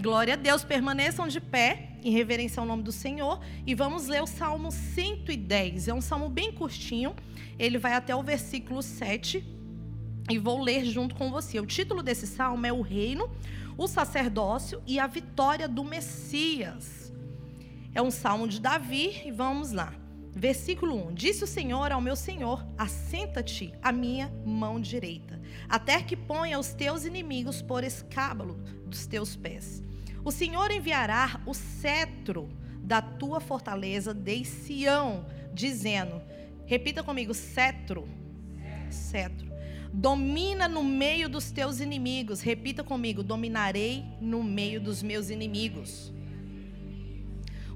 Glória a Deus, permaneçam de pé em reverência ao nome do Senhor e vamos ler o Salmo 110. É um salmo bem curtinho, ele vai até o versículo 7 e vou ler junto com você. O título desse salmo é O Reino, o Sacerdócio e a Vitória do Messias. É um salmo de Davi e vamos lá. Versículo 1: Disse o Senhor ao meu Senhor: Assenta-te à minha mão direita, até que ponha os teus inimigos por escábalo dos teus pés. O Senhor enviará o cetro da tua fortaleza de Sião, dizendo: Repita comigo, cetro. Cetro. Domina no meio dos teus inimigos. Repita comigo, dominarei no meio dos meus inimigos.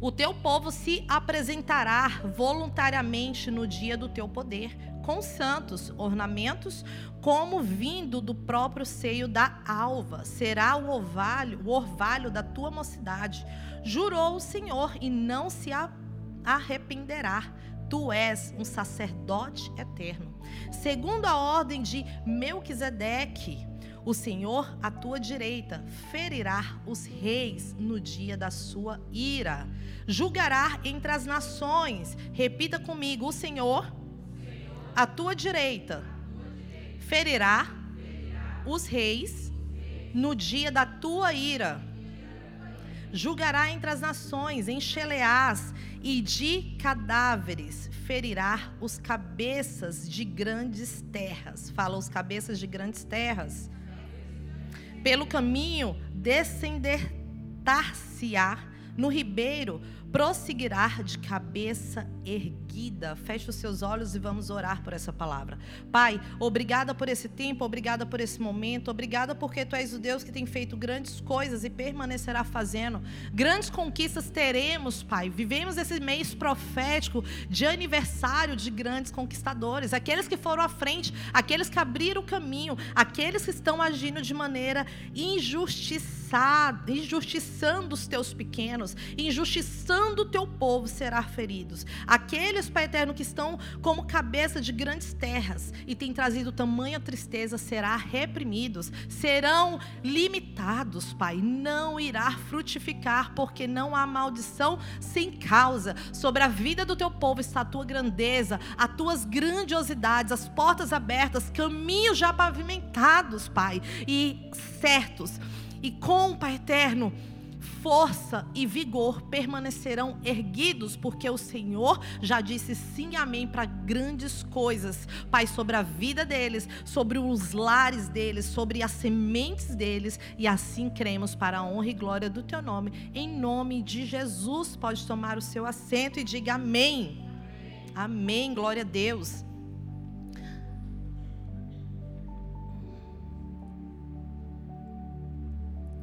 O teu povo se apresentará voluntariamente no dia do teu poder, com santos ornamentos, como vindo do próprio seio da alva. Será o orvalho, o orvalho da tua mocidade. Jurou o Senhor e não se arrependerá. Tu és um sacerdote eterno. Segundo a ordem de Melquisedeque, o Senhor, à tua direita, ferirá os reis no dia da sua ira. Julgará entre as nações. Repita comigo: o Senhor, à tua direita, ferirá os reis no dia da tua ira. Julgará entre as nações, em Cheleás, e de cadáveres ferirá os cabeças de grandes terras. Fala os cabeças de grandes terras pelo caminho descender-se-á no ribeiro, prosseguirá de cabeça erguida. Feche os seus olhos e vamos orar por essa palavra. Pai, obrigada por esse tempo, obrigada por esse momento, obrigada porque tu és o Deus que tem feito grandes coisas e permanecerá fazendo. Grandes conquistas teremos, Pai. Vivemos esse mês profético de aniversário de grandes conquistadores, aqueles que foram à frente, aqueles que abriram o caminho, aqueles que estão agindo de maneira injustiçada injustiçando os teus pequenos, injustiçando o teu povo, será feridos. Aqueles, Pai eterno, que estão como cabeça de grandes terras e têm trazido tamanha tristeza, será reprimidos, serão limitados, Pai. Não irá frutificar, porque não há maldição sem causa. Sobre a vida do teu povo está a tua grandeza, as tuas grandiosidades, as portas abertas, caminhos já pavimentados, Pai, e certos e com, Pai eterno, força e vigor permanecerão erguidos, porque o Senhor já disse sim amém para grandes coisas, Pai, sobre a vida deles, sobre os lares deles, sobre as sementes deles, e assim cremos para a honra e glória do Teu nome. Em nome de Jesus, pode tomar o seu assento e diga amém. Amém, glória a Deus.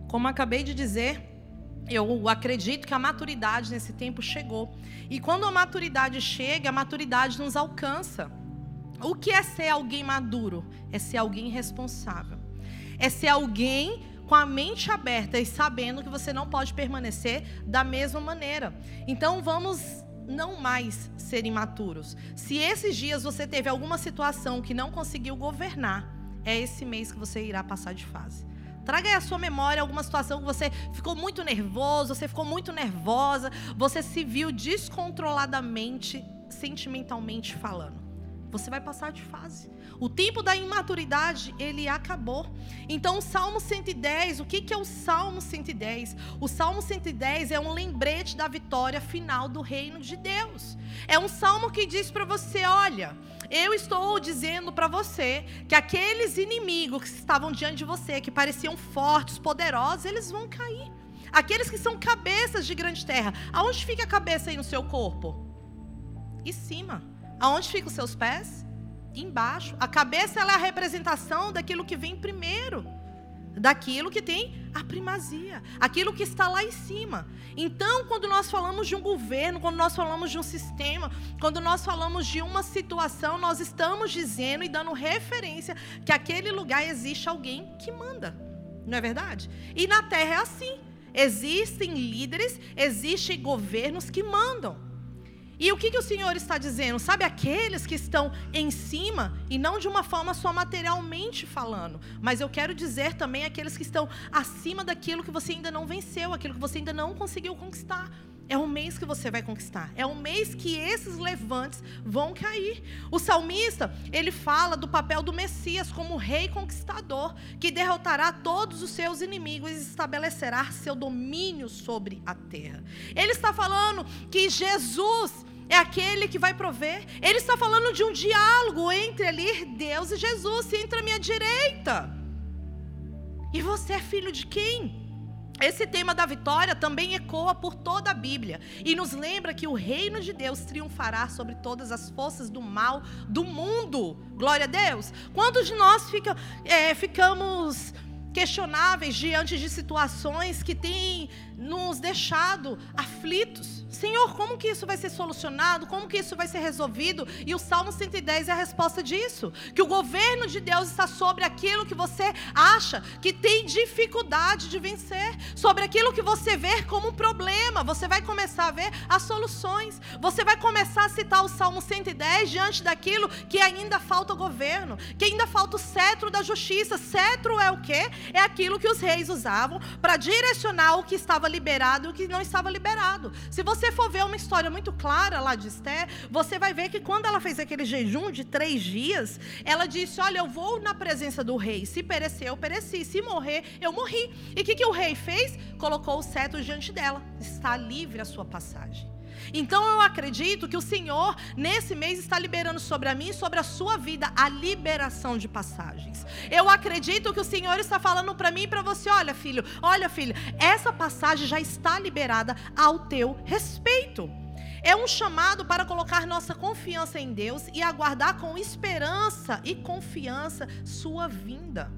Como acabei de dizer, eu acredito que a maturidade nesse tempo chegou. E quando a maturidade chega, a maturidade nos alcança. O que é ser alguém maduro? É ser alguém responsável. É ser alguém com a mente aberta e sabendo que você não pode permanecer da mesma maneira. Então vamos não mais ser imaturos. Se esses dias você teve alguma situação que não conseguiu governar, é esse mês que você irá passar de fase. Traga aí à sua memória alguma situação que você ficou muito nervoso, você ficou muito nervosa, você se viu descontroladamente, sentimentalmente falando. Você vai passar de fase. O tempo da imaturidade, ele acabou. Então, o Salmo 110, o que é o Salmo 110? O Salmo 110 é um lembrete da vitória final do reino de Deus. É um salmo que diz para você: olha, eu estou dizendo para você que aqueles inimigos que estavam diante de você, que pareciam fortes, poderosos, eles vão cair. Aqueles que são cabeças de grande terra. Aonde fica a cabeça aí no seu corpo? Em cima. Aonde ficam os seus pés? Embaixo. A cabeça é a representação daquilo que vem primeiro daquilo que tem a primazia, aquilo que está lá em cima. Então, quando nós falamos de um governo, quando nós falamos de um sistema, quando nós falamos de uma situação, nós estamos dizendo e dando referência que aquele lugar existe alguém que manda. Não é verdade? E na terra é assim. Existem líderes, existem governos que mandam. E o que, que o Senhor está dizendo? Sabe, aqueles que estão em cima, e não de uma forma só materialmente falando, mas eu quero dizer também aqueles que estão acima daquilo que você ainda não venceu, aquilo que você ainda não conseguiu conquistar. É um mês que você vai conquistar. É um mês que esses levantes vão cair. O salmista, ele fala do papel do Messias como rei conquistador, que derrotará todos os seus inimigos e estabelecerá seu domínio sobre a terra. Ele está falando que Jesus é aquele que vai prover. Ele está falando de um diálogo entre ali Deus e Jesus. Se entra à minha direita. E você é filho de quem? Esse tema da vitória também ecoa por toda a Bíblia e nos lembra que o reino de Deus triunfará sobre todas as forças do mal do mundo. Glória a Deus. Quantos de nós fica, é, ficamos questionáveis diante de situações que têm nos deixado aflitos. Senhor, como que isso vai ser solucionado? Como que isso vai ser resolvido? E o Salmo 110 é a resposta disso. Que o governo de Deus está sobre aquilo que você acha que tem dificuldade de vencer, sobre aquilo que você vê como um problema. Você vai começar a ver as soluções. Você vai começar a citar o Salmo 110 diante daquilo que ainda falta o governo, que ainda falta o cetro da justiça. Cetro é o quê? É aquilo que os reis usavam para direcionar o que estava liberado e o que não estava liberado. Se você for ver uma história muito clara lá de Esther, você vai ver que quando ela fez aquele jejum de três dias, ela disse: Olha, eu vou na presença do rei. Se perecer, eu pereci. Se morrer, eu morri. E o que, que o rei fez? Colocou o cetro diante dela. Está livre a sua passagem. Então eu acredito que o Senhor, nesse mês, está liberando sobre a mim e sobre a sua vida a liberação de passagens. Eu acredito que o Senhor está falando para mim e para você: olha, filho, olha, filha, essa passagem já está liberada ao teu respeito. É um chamado para colocar nossa confiança em Deus e aguardar com esperança e confiança sua vinda.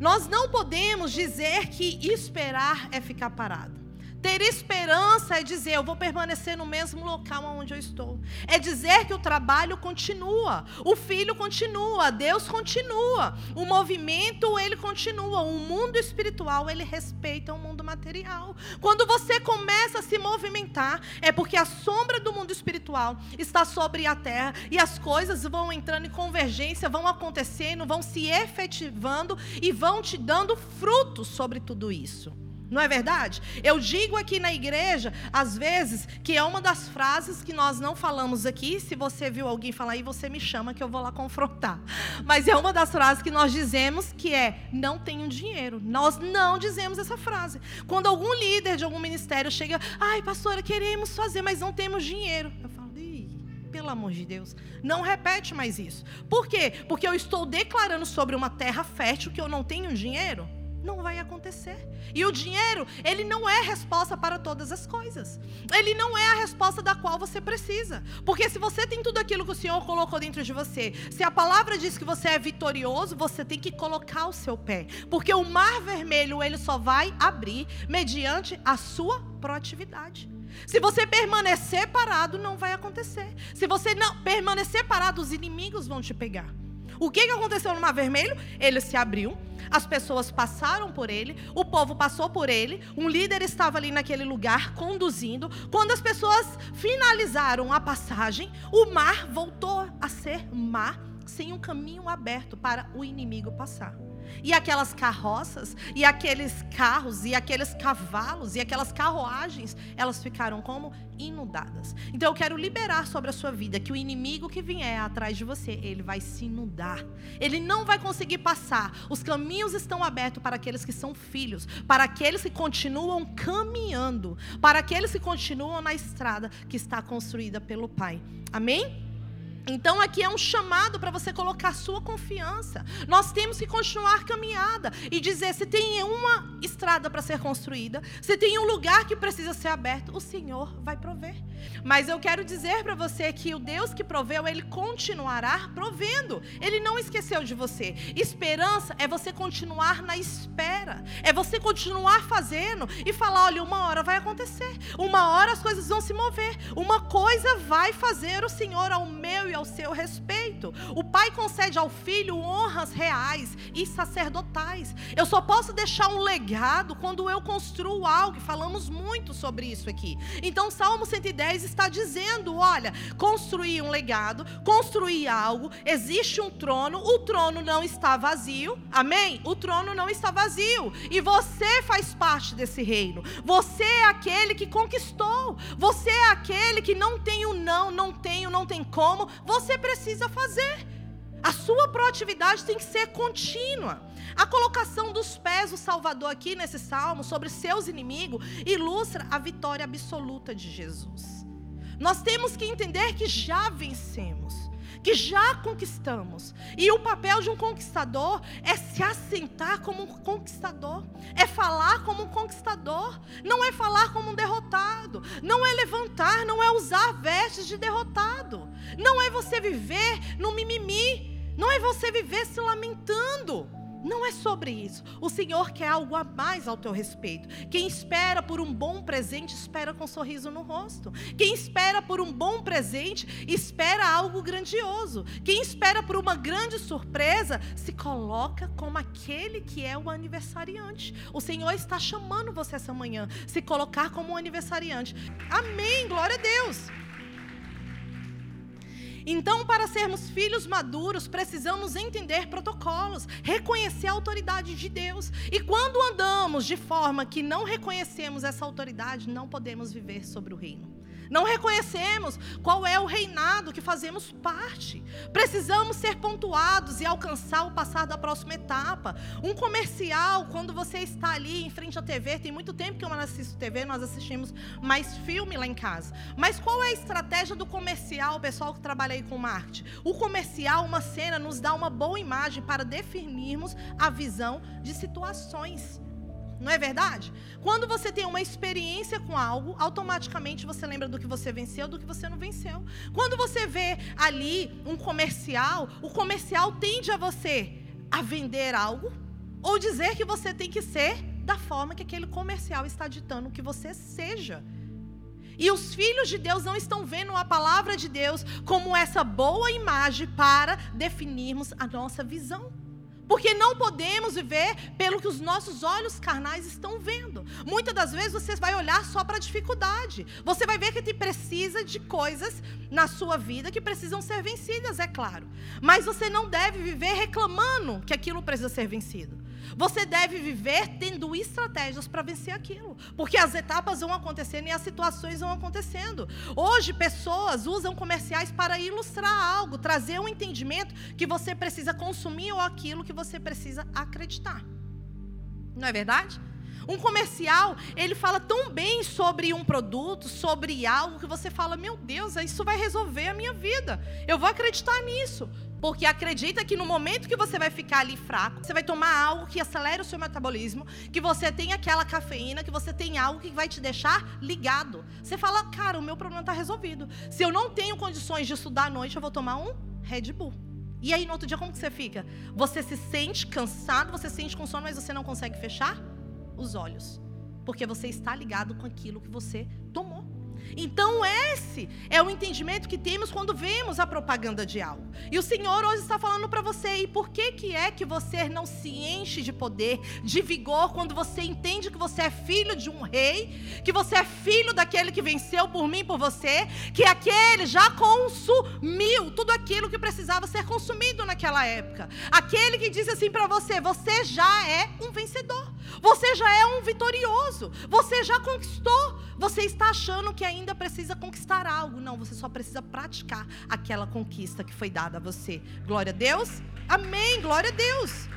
Nós não podemos dizer que esperar é ficar parado. Ter esperança é dizer, eu vou permanecer no mesmo local onde eu estou. É dizer que o trabalho continua, o filho continua, Deus continua, o movimento ele continua, o mundo espiritual ele respeita o mundo material. Quando você começa a se movimentar, é porque a sombra do mundo espiritual está sobre a terra e as coisas vão entrando em convergência, vão acontecendo, vão se efetivando e vão te dando frutos sobre tudo isso. Não é verdade? Eu digo aqui na igreja, às vezes, que é uma das frases que nós não falamos aqui. Se você viu alguém falar aí, você me chama que eu vou lá confrontar. Mas é uma das frases que nós dizemos que é: não tenho dinheiro. Nós não dizemos essa frase. Quando algum líder de algum ministério chega, ai, pastora, queremos fazer, mas não temos dinheiro. Eu falo, pelo amor de Deus, não repete mais isso. Por quê? Porque eu estou declarando sobre uma terra fértil que eu não tenho dinheiro não vai acontecer. E o dinheiro, ele não é a resposta para todas as coisas. Ele não é a resposta da qual você precisa. Porque se você tem tudo aquilo que o Senhor colocou dentro de você, se a palavra diz que você é vitorioso, você tem que colocar o seu pé. Porque o mar vermelho, ele só vai abrir mediante a sua proatividade. Se você permanecer parado, não vai acontecer. Se você não permanecer parado, os inimigos vão te pegar. O que, que aconteceu no Mar Vermelho? Ele se abriu, as pessoas passaram por ele, o povo passou por ele, um líder estava ali naquele lugar conduzindo. Quando as pessoas finalizaram a passagem, o mar voltou a ser mar sem um caminho aberto para o inimigo passar. E aquelas carroças, e aqueles carros, e aqueles cavalos, e aquelas carruagens, elas ficaram como inundadas. Então eu quero liberar sobre a sua vida que o inimigo que vier atrás de você, ele vai se inundar. Ele não vai conseguir passar. Os caminhos estão abertos para aqueles que são filhos, para aqueles que continuam caminhando, para aqueles que continuam na estrada que está construída pelo Pai. Amém? Então aqui é um chamado para você colocar sua confiança. Nós temos que continuar caminhada e dizer: se tem uma estrada para ser construída, se tem um lugar que precisa ser aberto, o Senhor vai prover. Mas eu quero dizer para você que o Deus que proveu, ele continuará provendo. Ele não esqueceu de você. Esperança é você continuar na espera, é você continuar fazendo e falar: olha, uma hora vai acontecer, uma hora as coisas vão se mover, uma coisa vai fazer o Senhor ao meu e ao seu respeito. O pai concede ao filho honras reais e sacerdotais. Eu só posso deixar um legado quando eu construo algo, falamos muito sobre isso aqui. Então, Salmo 110 está dizendo: olha, construir um legado, construir algo, existe um trono, o trono não está vazio, amém? O trono não está vazio, e você faz parte desse reino, você é aquele que conquistou, você é aquele que não tem o não, não tenho, não tem como, você precisa fazer. A sua proatividade tem que ser contínua. A colocação dos pés do Salvador aqui nesse salmo sobre seus inimigos ilustra a vitória absoluta de Jesus. Nós temos que entender que já vencemos, que já conquistamos. E o papel de um conquistador é se assentar como um conquistador, é falar como um conquistador, não é falar como um derrotado, não é levantar, não é usar vestes de derrotado, não é você viver no mimimi, não é você viver se lamentando. Não é sobre isso. O Senhor quer algo a mais ao teu respeito. Quem espera por um bom presente, espera com um sorriso no rosto. Quem espera por um bom presente, espera algo grandioso. Quem espera por uma grande surpresa, se coloca como aquele que é o aniversariante. O Senhor está chamando você essa manhã, se colocar como um aniversariante. Amém, glória a Deus. Então, para sermos filhos maduros, precisamos entender protocolos, reconhecer a autoridade de Deus. E quando andamos de forma que não reconhecemos essa autoridade, não podemos viver sobre o reino. Não reconhecemos qual é o reinado que fazemos parte. Precisamos ser pontuados e alcançar o passar da próxima etapa. Um comercial, quando você está ali em frente à TV, tem muito tempo que eu não assisto TV, nós assistimos mais filme lá em casa. Mas qual é a estratégia do comercial, pessoal que trabalha aí com marketing? O comercial, uma cena, nos dá uma boa imagem para definirmos a visão de situações. Não é verdade? Quando você tem uma experiência com algo, automaticamente você lembra do que você venceu, do que você não venceu. Quando você vê ali um comercial, o comercial tende a você a vender algo ou dizer que você tem que ser da forma que aquele comercial está ditando que você seja. E os filhos de Deus não estão vendo a palavra de Deus como essa boa imagem para definirmos a nossa visão. Porque não podemos viver pelo que os nossos olhos carnais estão vendo. Muitas das vezes você vai olhar só para a dificuldade. Você vai ver que te precisa de coisas na sua vida que precisam ser vencidas, é claro. Mas você não deve viver reclamando que aquilo precisa ser vencido. Você deve viver tendo estratégias para vencer aquilo, porque as etapas vão acontecendo e as situações vão acontecendo. Hoje, pessoas usam comerciais para ilustrar algo, trazer um entendimento que você precisa consumir ou aquilo que você precisa acreditar. Não é verdade? Um comercial, ele fala tão bem sobre um produto, sobre algo, que você fala: Meu Deus, isso vai resolver a minha vida. Eu vou acreditar nisso. Porque acredita que no momento que você vai ficar ali fraco, você vai tomar algo que acelera o seu metabolismo, que você tem aquela cafeína, que você tem algo que vai te deixar ligado. Você fala, cara, o meu problema está resolvido. Se eu não tenho condições de estudar à noite, eu vou tomar um Red Bull. E aí no outro dia como que você fica? Você se sente cansado, você se sente com sono, mas você não consegue fechar os olhos. Porque você está ligado com aquilo que você tomou. Então, esse é o entendimento que temos quando vemos a propaganda de algo. E o Senhor hoje está falando para você, e por que, que é que você não se enche de poder, de vigor, quando você entende que você é filho de um rei, que você é filho daquele que venceu por mim, por você, que aquele já consumiu tudo aquilo que precisava ser consumido naquela época. Aquele que disse assim para você: você já é um vencedor, você já é um vitorioso, você já conquistou, você está achando que ainda precisa conquistar algo. Não, você só precisa praticar aquela conquista que foi dada a você. Glória a Deus. Amém. Glória a Deus.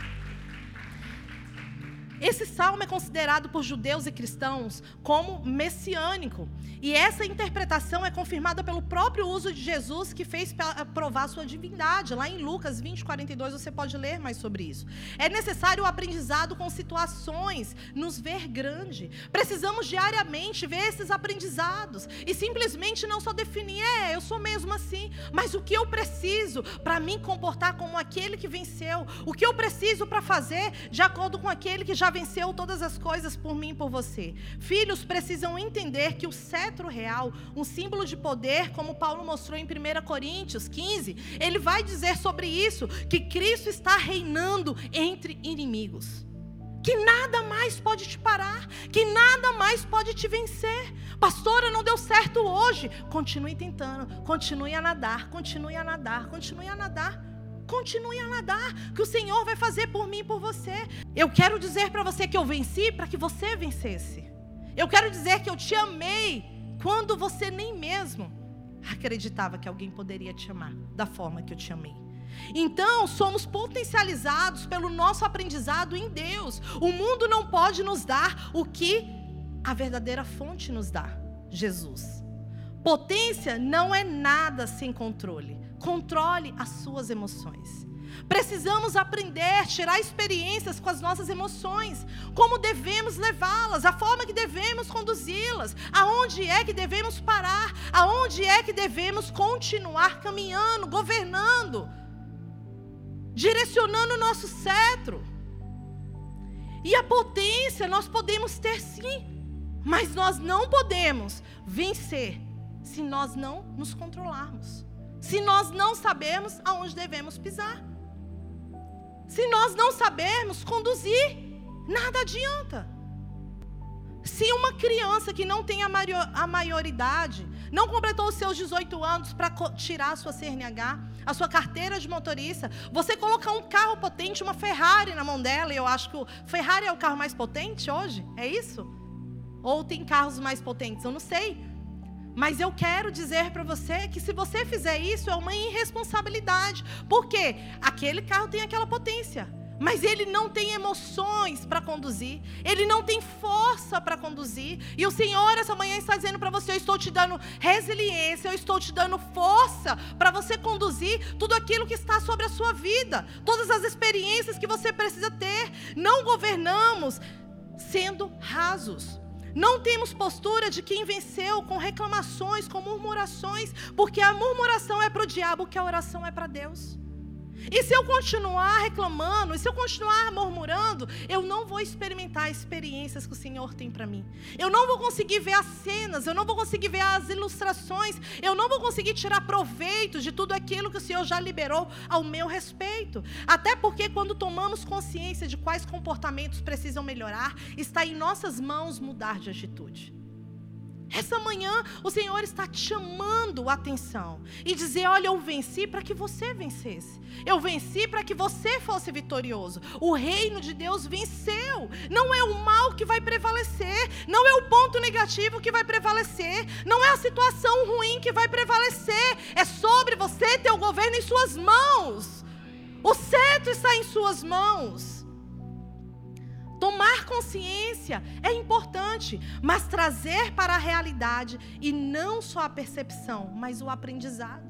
Esse salmo é considerado por judeus e cristãos como messiânico. E essa interpretação é confirmada pelo próprio uso de Jesus, que fez provar sua divindade. Lá em Lucas 20, 42, você pode ler mais sobre isso. É necessário o aprendizado com situações, nos ver grande. Precisamos diariamente ver esses aprendizados e simplesmente não só definir, é, eu sou mesmo assim, mas o que eu preciso para me comportar como aquele que venceu, o que eu preciso para fazer de acordo com aquele que já já venceu todas as coisas por mim e por você. Filhos precisam entender que o cetro real, um símbolo de poder, como Paulo mostrou em 1 Coríntios 15, ele vai dizer sobre isso que Cristo está reinando entre inimigos. Que nada mais pode te parar, que nada mais pode te vencer. Pastora, não deu certo hoje. Continue tentando, continue a nadar, continue a nadar, continue a nadar. Continue a nadar, que o Senhor vai fazer por mim e por você. Eu quero dizer para você que eu venci para que você vencesse. Eu quero dizer que eu te amei quando você nem mesmo acreditava que alguém poderia te amar da forma que eu te amei. Então, somos potencializados pelo nosso aprendizado em Deus. O mundo não pode nos dar o que a verdadeira fonte nos dá: Jesus. Potência não é nada sem controle. Controle as suas emoções. Precisamos aprender, tirar experiências com as nossas emoções, como devemos levá-las, a forma que devemos conduzi-las, aonde é que devemos parar, aonde é que devemos continuar caminhando, governando, direcionando o nosso cetro. E a potência nós podemos ter sim, mas nós não podemos vencer se nós não nos controlarmos se nós não sabemos aonde devemos pisar. Se nós não sabermos conduzir, nada adianta. Se uma criança que não tem a, maior, a maioridade, não completou os seus 18 anos para tirar a sua CNH, a sua carteira de motorista, você colocar um carro potente, uma Ferrari na mão dela, e eu acho que o Ferrari é o carro mais potente hoje, é isso? Ou tem carros mais potentes, eu não sei. Mas eu quero dizer para você que se você fizer isso é uma irresponsabilidade. Porque aquele carro tem aquela potência, mas ele não tem emoções para conduzir, ele não tem força para conduzir. E o Senhor essa manhã está dizendo para você: eu estou te dando resiliência, eu estou te dando força para você conduzir tudo aquilo que está sobre a sua vida, todas as experiências que você precisa ter. Não governamos sendo rasos. Não temos postura de quem venceu com reclamações, com murmurações, porque a murmuração é para o diabo, que a oração é para Deus. E se eu continuar reclamando, e se eu continuar murmurando, eu não vou experimentar experiências que o Senhor tem para mim. Eu não vou conseguir ver as cenas, eu não vou conseguir ver as ilustrações, eu não vou conseguir tirar proveito de tudo aquilo que o Senhor já liberou ao meu respeito. Até porque quando tomamos consciência de quais comportamentos precisam melhorar, está em nossas mãos mudar de atitude. Essa manhã o Senhor está te chamando a atenção e dizer: Olha, eu venci para que você vencesse. Eu venci para que você fosse vitorioso. O reino de Deus venceu. Não é o mal que vai prevalecer, não é o ponto negativo que vai prevalecer, não é a situação ruim que vai prevalecer. É sobre você ter o governo em suas mãos. O cetro está em suas mãos. Tomar consciência é importante, mas trazer para a realidade e não só a percepção, mas o aprendizado.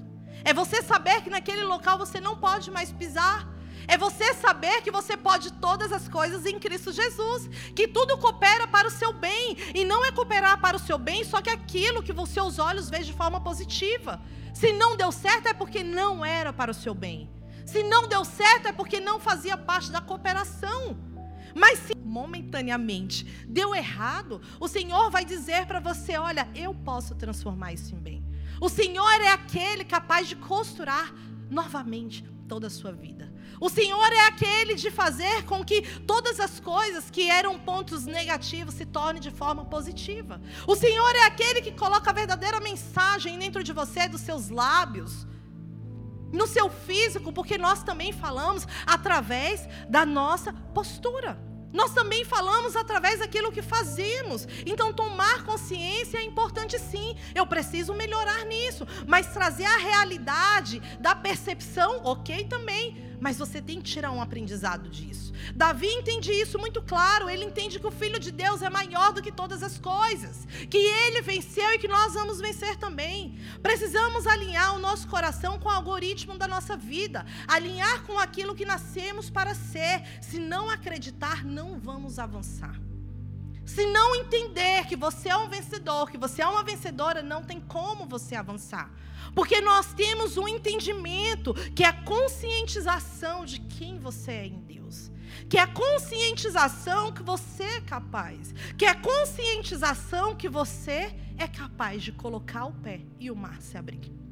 É você saber que naquele local você não pode mais pisar. É você saber que você pode todas as coisas em Cristo Jesus, que tudo coopera para o seu bem, e não é cooperar para o seu bem só que aquilo que os seus olhos veem de forma positiva. Se não deu certo é porque não era para o seu bem. Se não deu certo é porque não fazia parte da cooperação. Mas se momentaneamente deu errado, o Senhor vai dizer para você: olha, eu posso transformar isso em bem. O Senhor é aquele capaz de costurar novamente toda a sua vida. O Senhor é aquele de fazer com que todas as coisas que eram pontos negativos se tornem de forma positiva. O Senhor é aquele que coloca a verdadeira mensagem dentro de você, dos seus lábios, no seu físico, porque nós também falamos através da nossa postura. Nós também falamos através daquilo que fazemos. Então, tomar consciência é importante sim. Eu preciso melhorar nisso. Mas trazer a realidade da percepção, ok também. Mas você tem que tirar um aprendizado disso. Davi entende isso muito claro. Ele entende que o Filho de Deus é maior do que todas as coisas. Que ele venceu e que nós vamos vencer também. Precisamos alinhar o nosso coração com o algoritmo da nossa vida. Alinhar com aquilo que nascemos para ser. Se não acreditar, não vamos avançar. Se não entender que você é um vencedor, que você é uma vencedora, não tem como você avançar. Porque nós temos um entendimento que é a conscientização de quem você é em Deus. que é a conscientização que você é capaz, que é a conscientização que você é capaz de colocar o pé e o mar se abrir.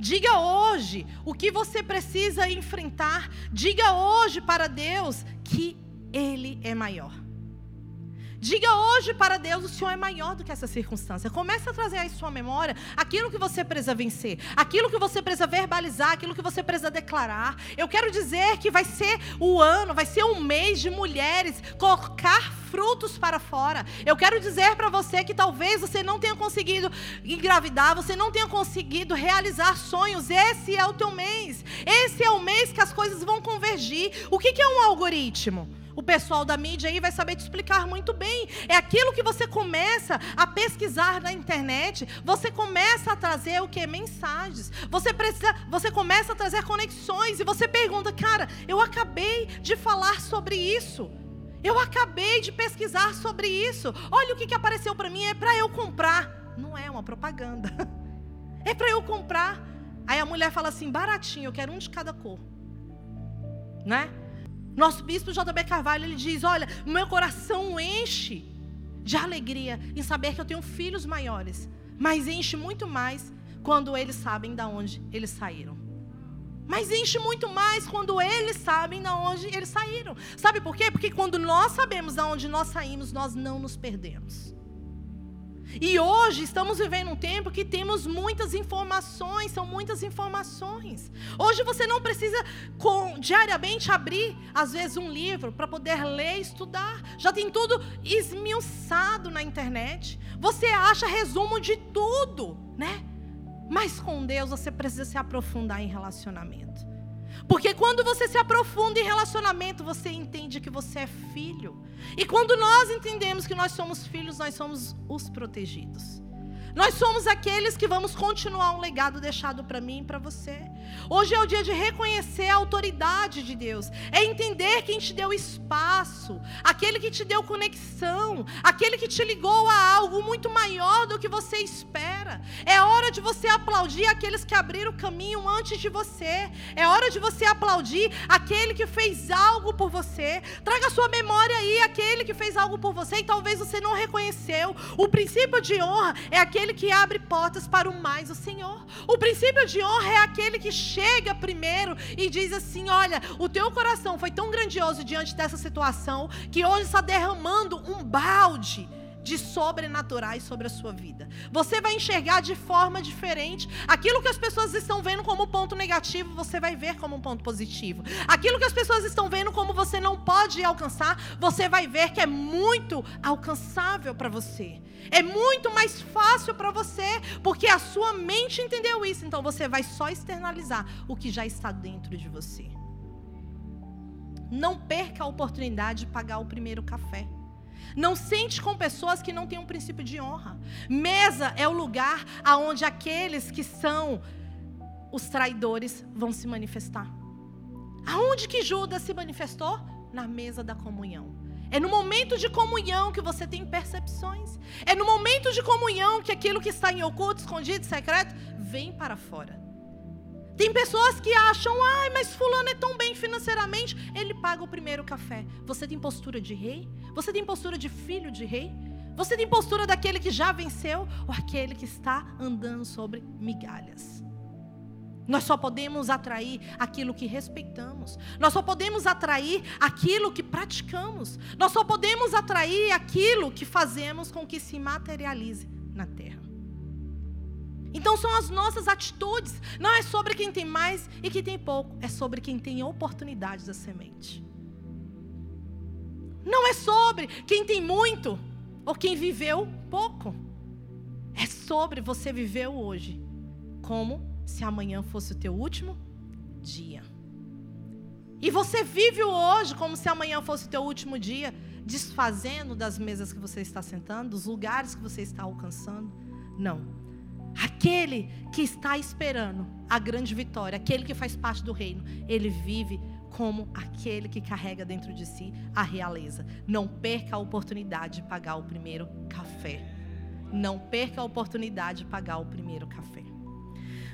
Diga hoje o que você precisa enfrentar. Diga hoje para Deus que Ele é maior. Diga hoje para Deus: o Senhor é maior do que essa circunstância. Comece a trazer à sua memória aquilo que você precisa vencer, aquilo que você precisa verbalizar, aquilo que você precisa declarar. Eu quero dizer que vai ser o ano, vai ser um mês de mulheres colocar frutos para fora. Eu quero dizer para você que talvez você não tenha conseguido engravidar, você não tenha conseguido realizar sonhos. Esse é o teu mês. Esse é o mês que as coisas vão convergir. O que é um algoritmo? O pessoal da mídia aí vai saber te explicar muito bem. É aquilo que você começa a pesquisar na internet, você começa a trazer o que? Mensagens. Você precisa, você começa a trazer conexões e você pergunta, cara, eu acabei de falar sobre isso. Eu acabei de pesquisar sobre isso. Olha o que, que apareceu para mim, é para eu comprar. Não é uma propaganda. É para eu comprar. Aí a mulher fala assim, baratinho, eu quero um de cada cor. Né? Nosso bispo JB Carvalho, ele diz: Olha, meu coração enche de alegria em saber que eu tenho filhos maiores, mas enche muito mais quando eles sabem de onde eles saíram. Mas enche muito mais quando eles sabem de onde eles saíram. Sabe por quê? Porque quando nós sabemos de onde nós saímos, nós não nos perdemos. E hoje estamos vivendo um tempo que temos muitas informações, são muitas informações. Hoje você não precisa com, diariamente abrir, às vezes, um livro para poder ler e estudar. Já tem tudo esmiuçado na internet. Você acha resumo de tudo, né? Mas com Deus você precisa se aprofundar em relacionamento. Porque quando você se aprofunda em relacionamento, você entende que você é filho. E quando nós entendemos que nós somos filhos, nós somos os protegidos. Nós somos aqueles que vamos continuar um legado deixado para mim e para você. Hoje é o dia de reconhecer a autoridade de Deus, é entender quem te deu espaço, aquele que te deu conexão, aquele que te ligou a algo muito maior do que você espera. É hora de você aplaudir aqueles que abriram o caminho antes de você. É hora de você aplaudir aquele que fez algo por você. Traga a sua memória aí aquele que fez algo por você e talvez você não reconheceu. O princípio de honra é aquele que abre portas para o mais o Senhor. O princípio de honra é aquele que chega primeiro e diz assim: Olha, o teu coração foi tão grandioso diante dessa situação que hoje está derramando um balde de sobrenaturais sobre a sua vida. Você vai enxergar de forma diferente. Aquilo que as pessoas estão vendo como ponto negativo, você vai ver como um ponto positivo. Aquilo que as pessoas estão vendo como você não pode alcançar, você vai ver que é muito alcançável para você. É muito mais fácil para você, porque a sua mente entendeu isso. Então você vai só externalizar o que já está dentro de você. Não perca a oportunidade de pagar o primeiro café. Não sente com pessoas que não têm um princípio de honra. Mesa é o lugar aonde aqueles que são os traidores vão se manifestar. Aonde que Judas se manifestou? Na mesa da comunhão. É no momento de comunhão que você tem percepções. É no momento de comunhão que aquilo que está em oculto, escondido, secreto, vem para fora. Tem pessoas que acham, ai, mas fulano é tão bem financeiramente, ele paga o primeiro café. Você tem postura de rei? Você tem postura de filho de rei? Você tem postura daquele que já venceu ou aquele que está andando sobre migalhas? Nós só podemos atrair aquilo que respeitamos. Nós só podemos atrair aquilo que praticamos. Nós só podemos atrair aquilo que fazemos com que se materialize na terra. Então são as nossas atitudes. Não é sobre quem tem mais e quem tem pouco. É sobre quem tem oportunidades da semente. Não é sobre quem tem muito ou quem viveu pouco. É sobre você viveu hoje como se amanhã fosse o teu último dia. E você vive o hoje como se amanhã fosse o teu último dia, desfazendo das mesas que você está sentando, dos lugares que você está alcançando. Não. Aquele que está esperando a grande vitória, aquele que faz parte do reino, ele vive como aquele que carrega dentro de si a realeza. Não perca a oportunidade de pagar o primeiro café. Não perca a oportunidade de pagar o primeiro café.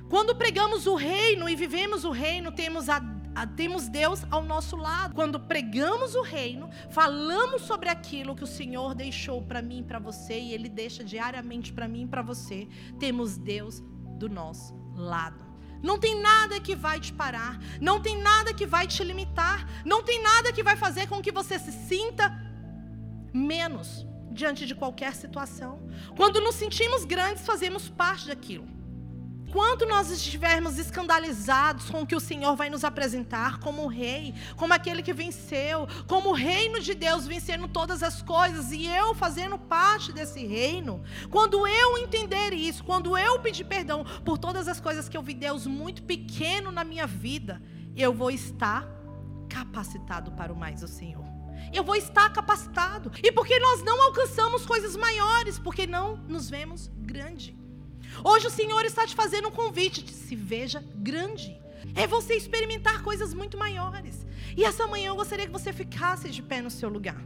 Quando pregamos o reino e vivemos o reino, temos a temos Deus ao nosso lado. Quando pregamos o reino, falamos sobre aquilo que o Senhor deixou para mim e para você, e Ele deixa diariamente para mim e para você, temos Deus do nosso lado. Não tem nada que vai te parar, não tem nada que vai te limitar, não tem nada que vai fazer com que você se sinta menos diante de qualquer situação. Quando nos sentimos grandes, fazemos parte daquilo. Quando nós estivermos escandalizados com o que o Senhor vai nos apresentar como rei, como aquele que venceu, como o reino de Deus vencendo todas as coisas e eu fazendo parte desse reino, quando eu entender isso, quando eu pedir perdão por todas as coisas que eu vi Deus muito pequeno na minha vida, eu vou estar capacitado para o mais o Senhor. Eu vou estar capacitado. E porque nós não alcançamos coisas maiores, porque não nos vemos grande. Hoje o Senhor está te fazendo um convite de se veja grande. É você experimentar coisas muito maiores. E essa manhã eu gostaria que você ficasse de pé no seu lugar.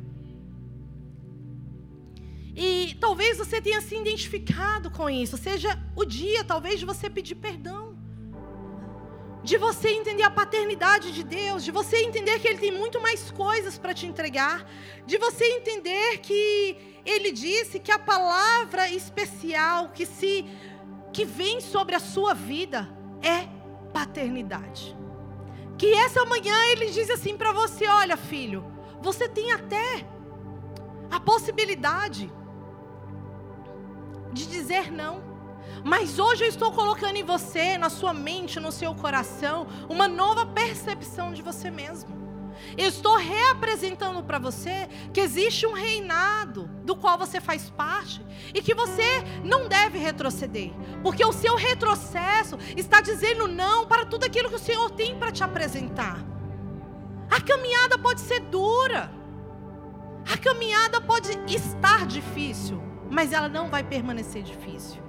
E talvez você tenha se identificado com isso. Seja o dia, talvez, de você pedir perdão. De você entender a paternidade de Deus. De você entender que Ele tem muito mais coisas para te entregar. De você entender que Ele disse que a palavra especial que se que vem sobre a sua vida é paternidade. Que essa manhã ele diz assim para você: olha, filho, você tem até a possibilidade de dizer não. Mas hoje eu estou colocando em você, na sua mente, no seu coração, uma nova percepção de você mesmo. Eu estou reapresentando para você que existe um reinado do qual você faz parte e que você não deve retroceder, porque o seu retrocesso está dizendo não para tudo aquilo que o Senhor tem para te apresentar. A caminhada pode ser dura, a caminhada pode estar difícil, mas ela não vai permanecer difícil.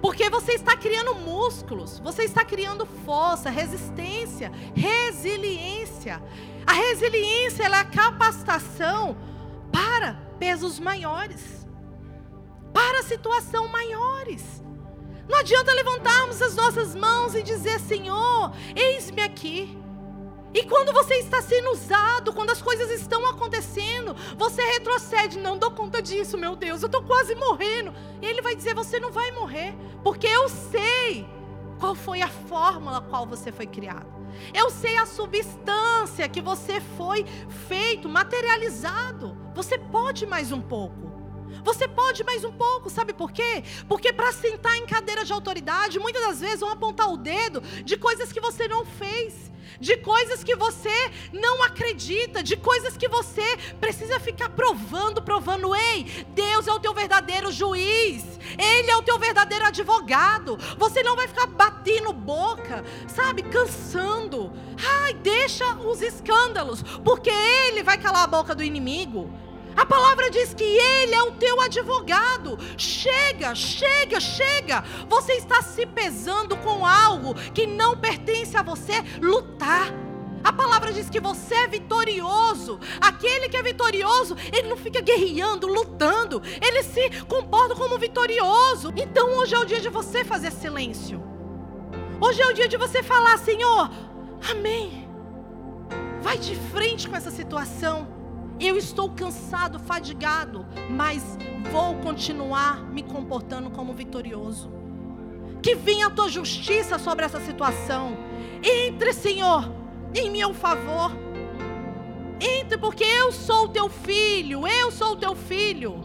Porque você está criando músculos, você está criando força, resistência, resiliência. A resiliência é a capacitação para pesos maiores, para situação maiores. Não adianta levantarmos as nossas mãos e dizer: Senhor, eis-me aqui. E quando você está sendo usado, quando as coisas estão acontecendo, você retrocede, não dou conta disso, meu Deus, eu estou quase morrendo. E ele vai dizer: Você não vai morrer, porque eu sei qual foi a fórmula a qual você foi criado. Eu sei a substância que você foi feito, materializado. Você pode mais um pouco. Você pode mais um pouco, sabe por quê? Porque para sentar em cadeira de autoridade, muitas das vezes vão apontar o dedo de coisas que você não fez de coisas que você não acredita, de coisas que você precisa ficar provando, provando. Ei, Deus é o teu verdadeiro juiz, Ele é o teu verdadeiro advogado. Você não vai ficar batendo boca, sabe, cansando. Ai, deixa os escândalos, porque Ele vai calar a boca do inimigo. A palavra diz que Ele é o teu advogado. Chega, chega, chega. Você está se pesando com algo que não pertence a você. Lutar. A palavra diz que você é vitorioso. Aquele que é vitorioso, ele não fica guerreando, lutando. Ele se comporta como vitorioso. Então hoje é o dia de você fazer silêncio. Hoje é o dia de você falar, Senhor, amém. Vai de frente com essa situação. Eu estou cansado, fadigado, mas vou continuar me comportando como vitorioso. Que venha a tua justiça sobre essa situação. Entre, Senhor, em meu favor. Entre, porque eu sou o teu filho, eu sou o teu filho.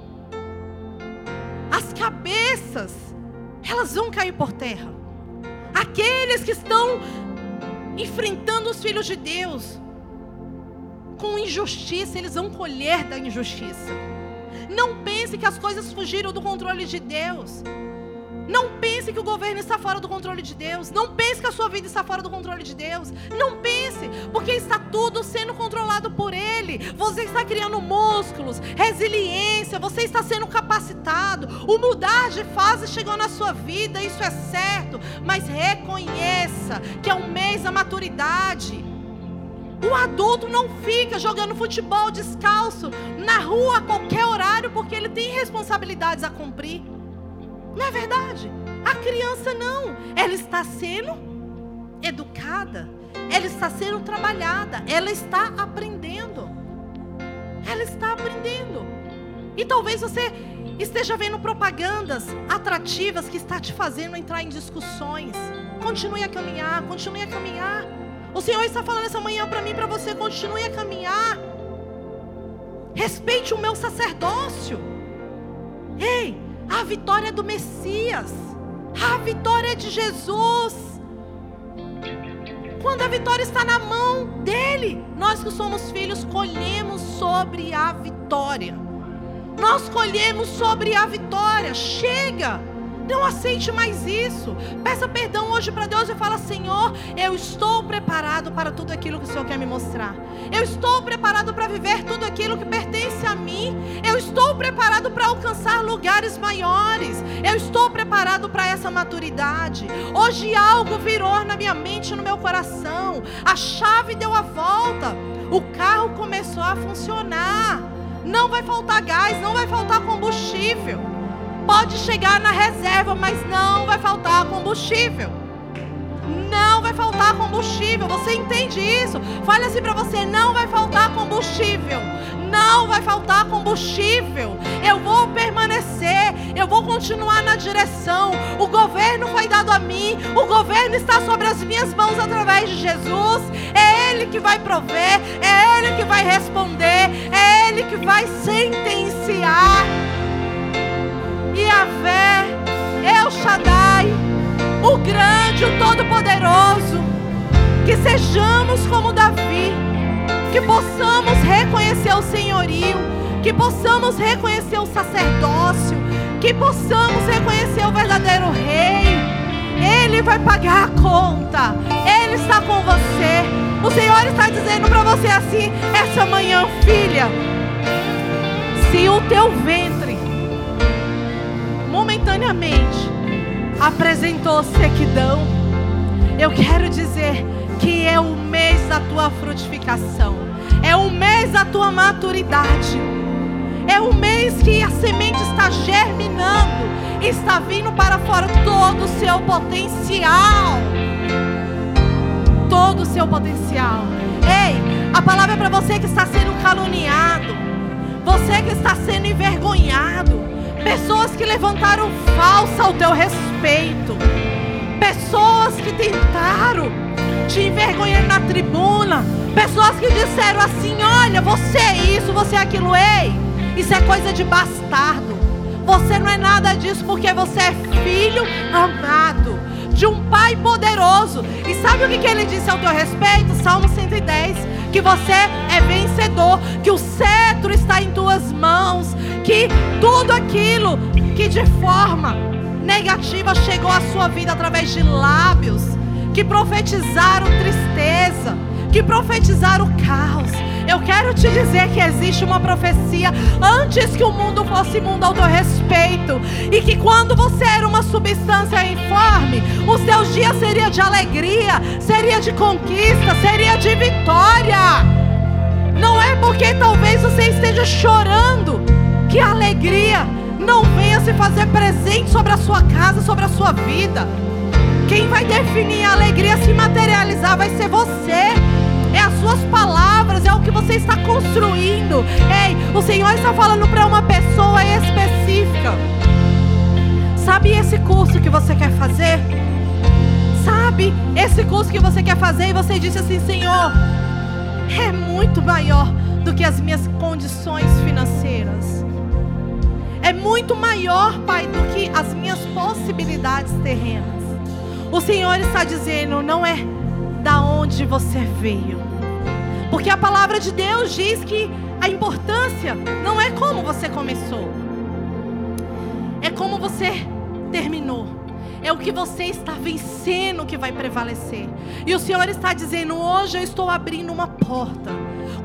As cabeças, elas vão cair por terra. Aqueles que estão enfrentando os filhos de Deus, com injustiça, eles vão colher da injustiça. Não pense que as coisas fugiram do controle de Deus. Não pense que o governo está fora do controle de Deus. Não pense que a sua vida está fora do controle de Deus. Não pense, porque está tudo sendo controlado por Ele. Você está criando músculos, resiliência, você está sendo capacitado. O mudar de fase chegou na sua vida, isso é certo. Mas reconheça que é um mês da maturidade. O adulto não fica jogando futebol descalço na rua a qualquer horário porque ele tem responsabilidades a cumprir. Não é verdade? A criança não. Ela está sendo educada, ela está sendo trabalhada, ela está aprendendo. Ela está aprendendo. E talvez você esteja vendo propagandas atrativas que está te fazendo entrar em discussões. Continue a caminhar, continue a caminhar. O Senhor está falando essa manhã para mim, para você, continue a caminhar. Respeite o meu sacerdócio. Ei, a vitória é do Messias. A vitória é de Jesus. Quando a vitória está na mão dele, nós que somos filhos colhemos sobre a vitória. Nós colhemos sobre a vitória. Chega! Não aceite mais isso. Peça perdão hoje para Deus e fala: Senhor, eu estou preparado para tudo aquilo que o Senhor quer me mostrar. Eu estou preparado para viver tudo aquilo que pertence a mim. Eu estou preparado para alcançar lugares maiores. Eu estou preparado para essa maturidade. Hoje algo virou na minha mente, no meu coração. A chave deu a volta. O carro começou a funcionar. Não vai faltar gás, não vai faltar combustível. Pode chegar na reserva, mas não vai faltar combustível. Não vai faltar combustível. Você entende isso? Fale assim para você: não vai faltar combustível. Não vai faltar combustível. Eu vou permanecer. Eu vou continuar na direção. O governo foi dado a mim. O governo está sobre as minhas mãos através de Jesus. É Ele que vai prover. É Ele que vai responder. É Ele que vai sentenciar. Yahvé, El Shaddai, o grande, o todo-poderoso. Que sejamos como Davi, que possamos reconhecer o senhorio, que possamos reconhecer o sacerdócio, que possamos reconhecer o verdadeiro rei. Ele vai pagar a conta, Ele está com você. O Senhor está dizendo para você assim, essa manhã, filha. Se o teu ventre momentaneamente apresentou sequidão, eu quero dizer que é o mês da tua frutificação, é o mês da tua maturidade, é o mês que a semente está germinando, está vindo para fora todo o seu potencial. Todo o seu potencial. Ei, a palavra é para você que está sendo caluniado, você que está sendo envergonhado pessoas que levantaram falsa ao teu respeito, pessoas que tentaram te envergonhar na tribuna, pessoas que disseram assim: olha, você é isso, você é aquilo, ei, isso é coisa de bastardo. Você não é nada disso porque você é filho amado de um Pai poderoso. E sabe o que, que ele disse ao teu respeito? Salmo 110: que você é vencedor, que o cetro está em tuas mãos, que tudo aquilo que de forma negativa chegou à sua vida através de lábios que profetizaram tristeza, que profetizaram caos. Eu quero te dizer que existe uma profecia antes que o mundo fosse mundo ao teu respeito. E que quando você era uma substância informe, os teus dias seria de alegria, seria de conquista, seria de vitória. Não é porque talvez você esteja chorando que a alegria não venha se fazer presente sobre a sua casa, sobre a sua vida. Quem vai definir a alegria se materializar vai ser você. É as suas palavras, é o que você está construindo. Ei, o Senhor está falando para uma pessoa específica. Sabe esse curso que você quer fazer? Sabe esse curso que você quer fazer e você disse assim, Senhor, é muito maior do que as minhas condições financeiras é muito maior, Pai, do que as minhas possibilidades terrenas. O Senhor está dizendo, não é da onde você veio. Porque a palavra de Deus diz que a importância não é como você começou, é como você terminou. É o que você está vencendo que vai prevalecer. E o Senhor está dizendo: hoje eu estou abrindo uma porta.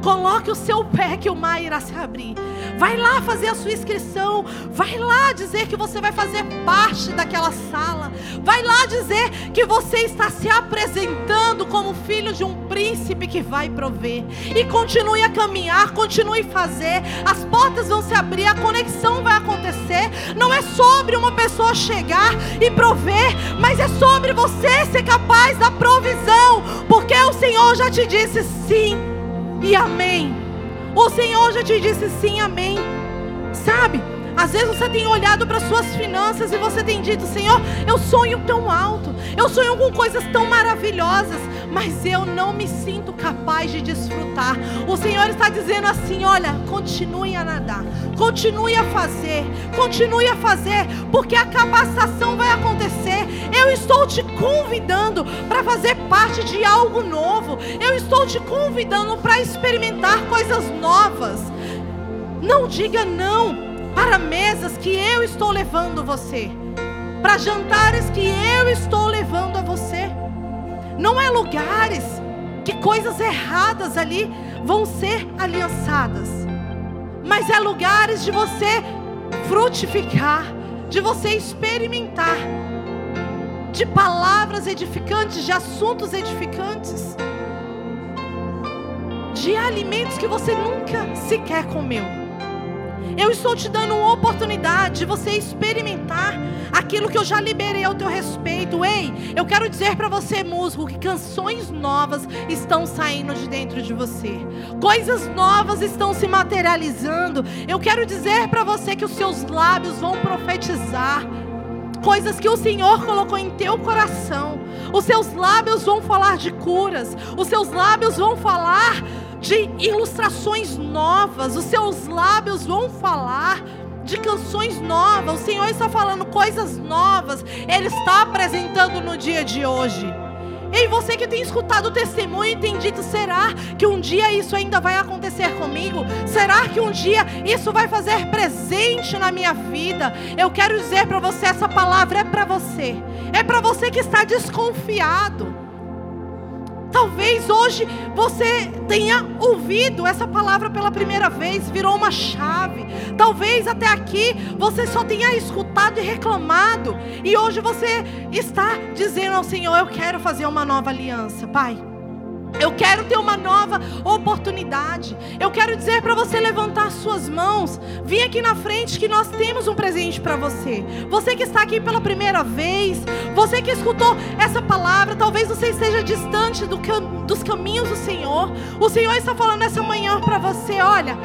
Coloque o seu pé que o mar irá se abrir. Vai lá fazer a sua inscrição. Vai lá dizer que você vai fazer parte daquela sala. Vai lá dizer que você está se apresentando como filho de um príncipe que vai prover. E continue a caminhar, continue a fazer. As portas vão se abrir, a conexão vai acontecer. Não é sobre uma pessoa chegar e prover, mas é sobre você ser capaz da provisão, porque o Senhor já te disse sim e amém. O Senhor já te disse sim, amém. Sabe? Às vezes você tem olhado para suas finanças e você tem dito, Senhor, eu sonho tão alto, eu sonho com coisas tão maravilhosas, mas eu não me sinto capaz de desfrutar. O Senhor está dizendo assim: olha, continue a nadar, continue a fazer, continue a fazer, porque a capacitação vai acontecer. Eu estou te convidando para fazer parte de algo novo, eu estou te convidando para experimentar coisas novas. Não diga não para mesas que eu estou levando você, para jantares que eu estou levando a você. Não é lugares que coisas erradas ali vão ser aliançadas, mas é lugares de você frutificar, de você experimentar, de palavras edificantes, de assuntos edificantes, de alimentos que você nunca sequer comeu. Eu estou te dando uma oportunidade de você experimentar aquilo que eu já liberei ao teu respeito. Ei, eu quero dizer para você, músico, que canções novas estão saindo de dentro de você. Coisas novas estão se materializando. Eu quero dizer para você que os seus lábios vão profetizar coisas que o Senhor colocou em teu coração. Os seus lábios vão falar de curas. Os seus lábios vão falar de ilustrações novas, os seus lábios vão falar de canções novas. O Senhor está falando coisas novas, Ele está apresentando no dia de hoje. Ei, você que tem escutado o testemunho e tem dito: será que um dia isso ainda vai acontecer comigo? Será que um dia isso vai fazer presente na minha vida? Eu quero dizer para você: essa palavra é para você, é para você que está desconfiado. Talvez hoje você tenha ouvido essa palavra pela primeira vez, virou uma chave. Talvez até aqui você só tenha escutado e reclamado, e hoje você está dizendo ao Senhor: Eu quero fazer uma nova aliança, Pai. Eu quero ter uma nova oportunidade. Eu quero dizer para você levantar suas mãos. Vem aqui na frente que nós temos um presente para você. Você que está aqui pela primeira vez, você que escutou essa palavra, talvez você esteja distante do, dos caminhos do Senhor. O Senhor está falando essa manhã para você: olha,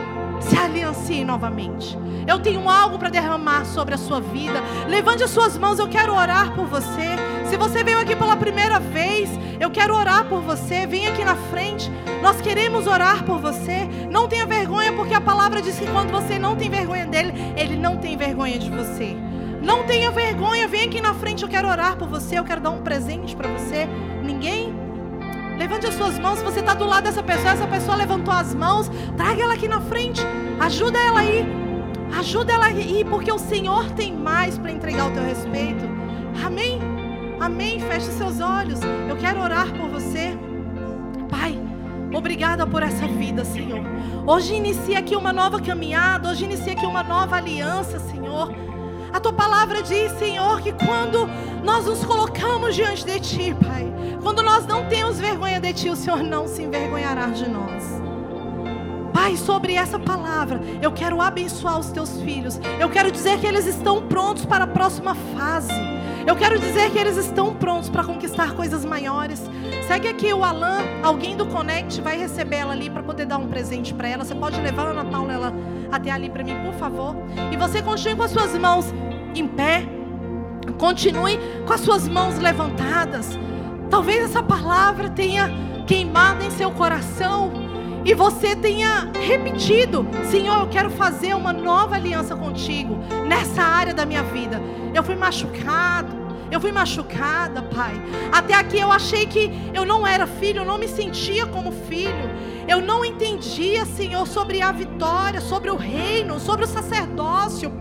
se aliancie novamente. Eu tenho algo para derramar sobre a sua vida. Levante as suas mãos, eu quero orar por você. Se você veio aqui pela primeira vez, eu quero orar por você. Vem aqui na frente. Nós queremos orar por você. Não tenha vergonha, porque a palavra diz que quando você não tem vergonha dele, ele não tem vergonha de você. Não tenha vergonha, vem aqui na frente, eu quero orar por você, eu quero dar um presente para você. Ninguém? Levante as suas mãos. Você está do lado dessa pessoa, essa pessoa levantou as mãos, traga ela aqui na frente. Ajuda ela aí. Ajuda ela aí, porque o Senhor tem mais para entregar ao teu respeito. Amém? Amém. Feche seus olhos. Eu quero orar por você. Pai, obrigada por essa vida, Senhor. Hoje inicia aqui uma nova caminhada, hoje inicia aqui uma nova aliança, Senhor. A tua palavra diz, Senhor, que quando nós nos colocamos diante de ti, Pai, quando nós não temos vergonha de ti, o Senhor não se envergonhará de nós. Pai, sobre essa palavra, eu quero abençoar os teus filhos. Eu quero dizer que eles estão prontos para a próxima fase. Eu quero dizer que eles estão prontos para conquistar coisas maiores. Segue aqui o Alan, alguém do Connect vai receber ela ali para poder dar um presente para ela. Você pode levar a Ana Paula ela até ali para mim, por favor. E você continue com as suas mãos em pé. Continue com as suas mãos levantadas. Talvez essa palavra tenha queimado em seu coração e você tenha repetido: Senhor, eu quero fazer uma nova aliança contigo nessa área da minha vida. Eu fui machucado, eu fui machucada, Pai. Até aqui eu achei que eu não era filho, eu não me sentia como filho. Eu não entendia, Senhor, sobre a vitória, sobre o reino, sobre o sacerdócio.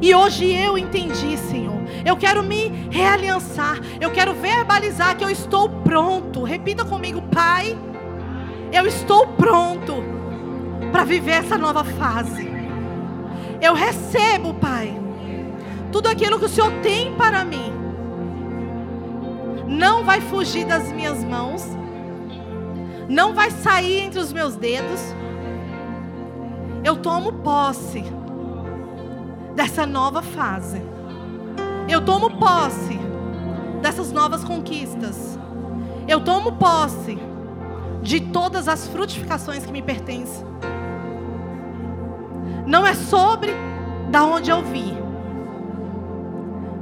E hoje eu entendi, Senhor. Eu quero me realiançar. Eu quero verbalizar que eu estou pronto. Repita comigo, Pai eu estou pronto para viver essa nova fase. Eu recebo, Pai, tudo aquilo que o Senhor tem para mim. Não vai fugir das minhas mãos, não vai sair entre os meus dedos. Eu tomo posse dessa nova fase. Eu tomo posse dessas novas conquistas. Eu tomo posse de todas as frutificações que me pertencem. Não é sobre da onde eu vi,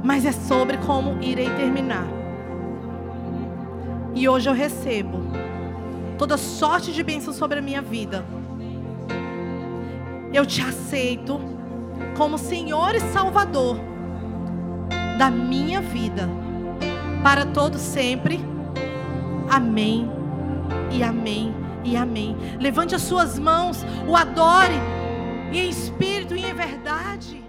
mas é sobre como irei terminar. E hoje eu recebo toda sorte de bênção sobre a minha vida. Eu te aceito como Senhor e Salvador da minha vida, para todo sempre. Amém, e amém, e amém. Levante as suas mãos, o adore, e em espírito e em verdade.